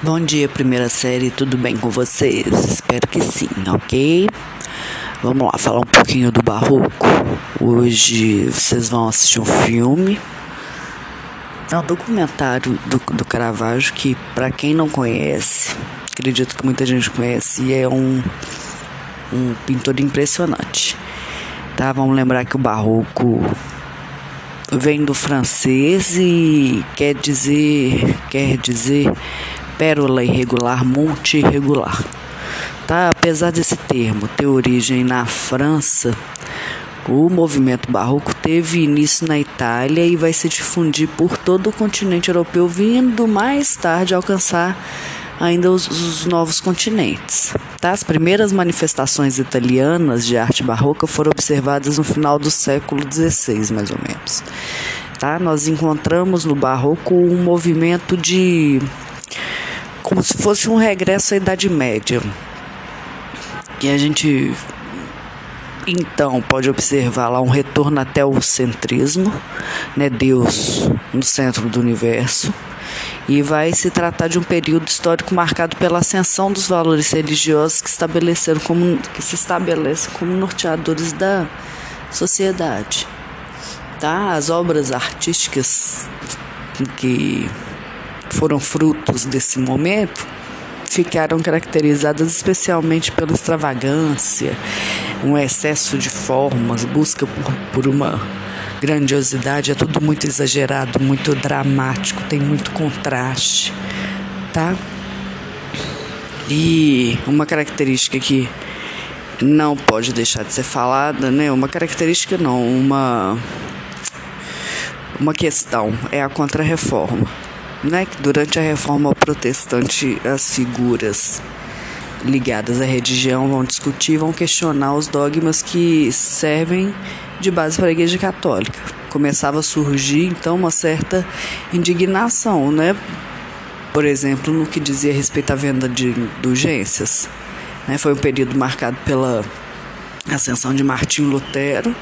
Bom dia, primeira série, tudo bem com vocês? Espero que sim, ok? Vamos lá, falar um pouquinho do Barroco. Hoje vocês vão assistir um filme. É um documentário do, do Caravaggio que, para quem não conhece, acredito que muita gente conhece, é um, um pintor impressionante. Tá? Vamos lembrar que o Barroco vem do francês e quer dizer, quer dizer pérola irregular, monte irregular. Tá? Apesar desse termo ter origem na França, o movimento barroco teve início na Itália e vai se difundir por todo o continente europeu, vindo mais tarde alcançar ainda os, os, novos continentes. Tá? As primeiras manifestações italianas de arte barroca foram observadas no final do século XVI, mais ou menos. Tá? Nós encontramos no barroco um movimento de como se fosse um regresso à Idade Média. E a gente então pode observar lá um retorno até o centrismo, né, Deus no centro do universo. E vai se tratar de um período histórico marcado pela ascensão dos valores religiosos que estabeleceram como que se estabelecem como norteadores da sociedade. Tá? As obras artísticas que foram frutos desse momento ficaram caracterizadas especialmente pela extravagância, um excesso de formas, busca por, por uma grandiosidade, é tudo muito exagerado, muito dramático, tem muito contraste, tá? E uma característica que não pode deixar de ser falada, né? Uma característica não, uma uma questão é a contrarreforma né, que durante a reforma protestante as figuras ligadas à religião vão discutir, vão questionar os dogmas que servem de base para a Igreja Católica. Começava a surgir então uma certa indignação, né? Por exemplo, no que dizia respeito à venda de indulgências. Né? Foi um período marcado pela ascensão de Martinho Lutero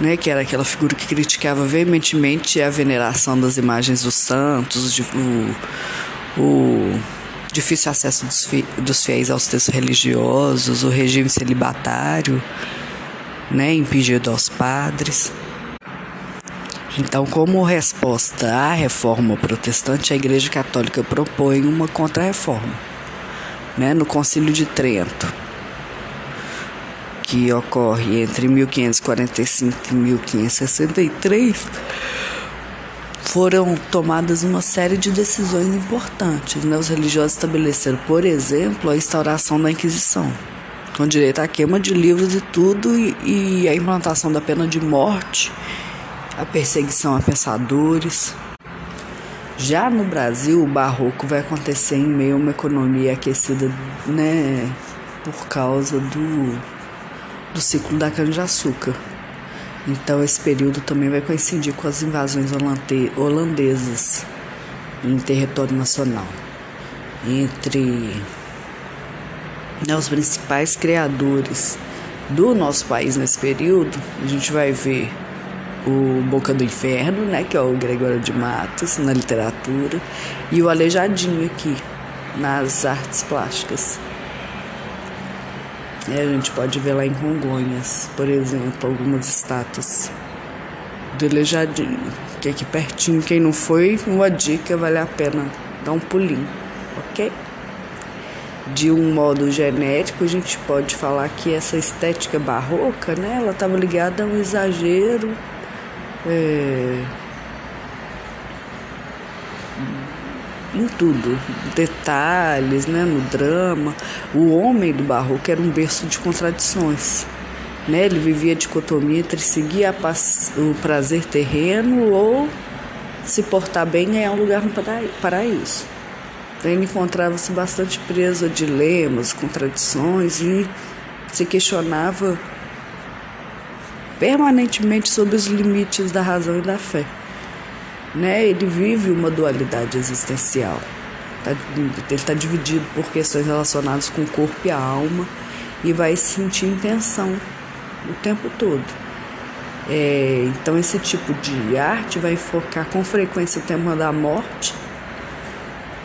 né, que era aquela figura que criticava veementemente a veneração das imagens dos santos, o, o difícil acesso dos, fi, dos fiéis aos textos religiosos, o regime celibatário, né, impedido aos padres. Então, como resposta à reforma protestante, a Igreja Católica propõe uma contra-reforma. Né, no Concílio de Trento, que ocorre entre 1545 e 1563, foram tomadas uma série de decisões importantes. Né? Os religiosos estabeleceram, por exemplo, a instauração da Inquisição, com direito à queima de livros e tudo, e, e a implantação da pena de morte, a perseguição a pensadores. Já no Brasil, o barroco vai acontecer em meio a uma economia aquecida né, por causa do do ciclo da cana-de-açúcar. Então, esse período também vai coincidir com as invasões holandesas em território nacional. Entre né, os principais criadores do nosso país nesse período, a gente vai ver o Boca do Inferno, né, que é o Gregório de Matos na literatura, e o Aleijadinho aqui nas artes plásticas. É, a gente pode ver lá em Congonhas, por exemplo, algumas estátuas do Elejadinho, que é aqui pertinho. Quem não foi, uma dica, vale a pena dar um pulinho, ok? De um modo genérico, a gente pode falar que essa estética barroca, né, ela estava ligada a um exagero. É, em tudo, detalhes, né, no drama. O homem do barroco era um berço de contradições. Né? Ele vivia a dicotomia entre seguir o prazer terreno ou se portar bem e ganhar um lugar no paraíso. Então ele encontrava-se bastante preso a dilemas, contradições e se questionava permanentemente sobre os limites da razão e da fé né? Ele vive uma dualidade existencial. Tá, ele está dividido por questões relacionadas com o corpo e a alma e vai sentir intenção o tempo todo. É, então, esse tipo de arte vai focar com frequência o tema da morte,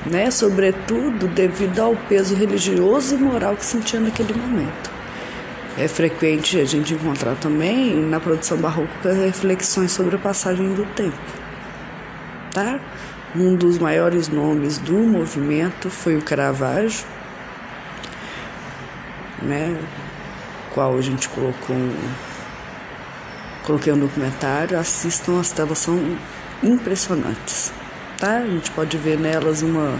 né? Sobretudo devido ao peso religioso e moral que sentia naquele momento. É frequente a gente encontrar também na produção barroca reflexões sobre a passagem do tempo, Um dos maiores nomes do movimento foi o Caravaggio, né? Qual a gente colocou um, coloquei um documentário. Assistam, as telas são impressionantes tá? A gente pode ver nelas uma,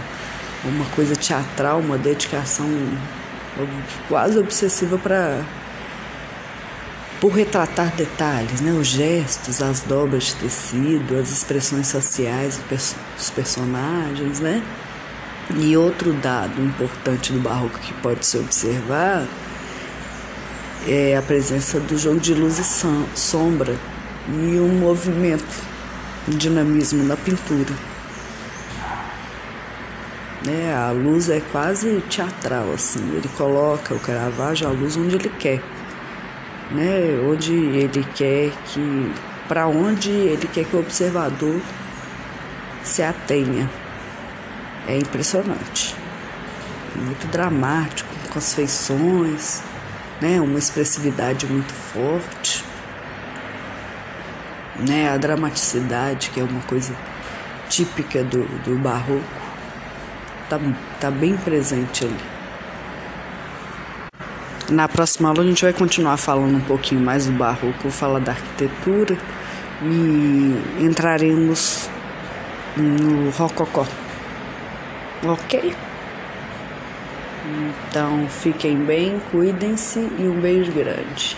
uma coisa teatral, uma dedicação quase obsessiva para por retratar detalhes, né? os gestos, as dobras de tecido, as expressões sociais dos personagens, né? E outro dado importante do barroco que pode se observar é a presença do jogo de luz e sombra e um movimento, um dinamismo na pintura. Né? A luz é quase teatral, assim. Ele coloca o Caravaggio a luz onde ele quer, né? Onde ele quer que, para onde ele quer que o observador se atenha. É impressionante, muito dramático, com as feições, né? Uma expressividade muito forte, né? A dramaticidade que é uma coisa típica do, do barroco tá, tá bem presente ali. Na próxima aula a gente vai continuar falando um pouquinho mais do barroco, falar da arquitetura e entraremos no rococó. Ok? Então fiquem bem, cuidem-se e um beijo grande.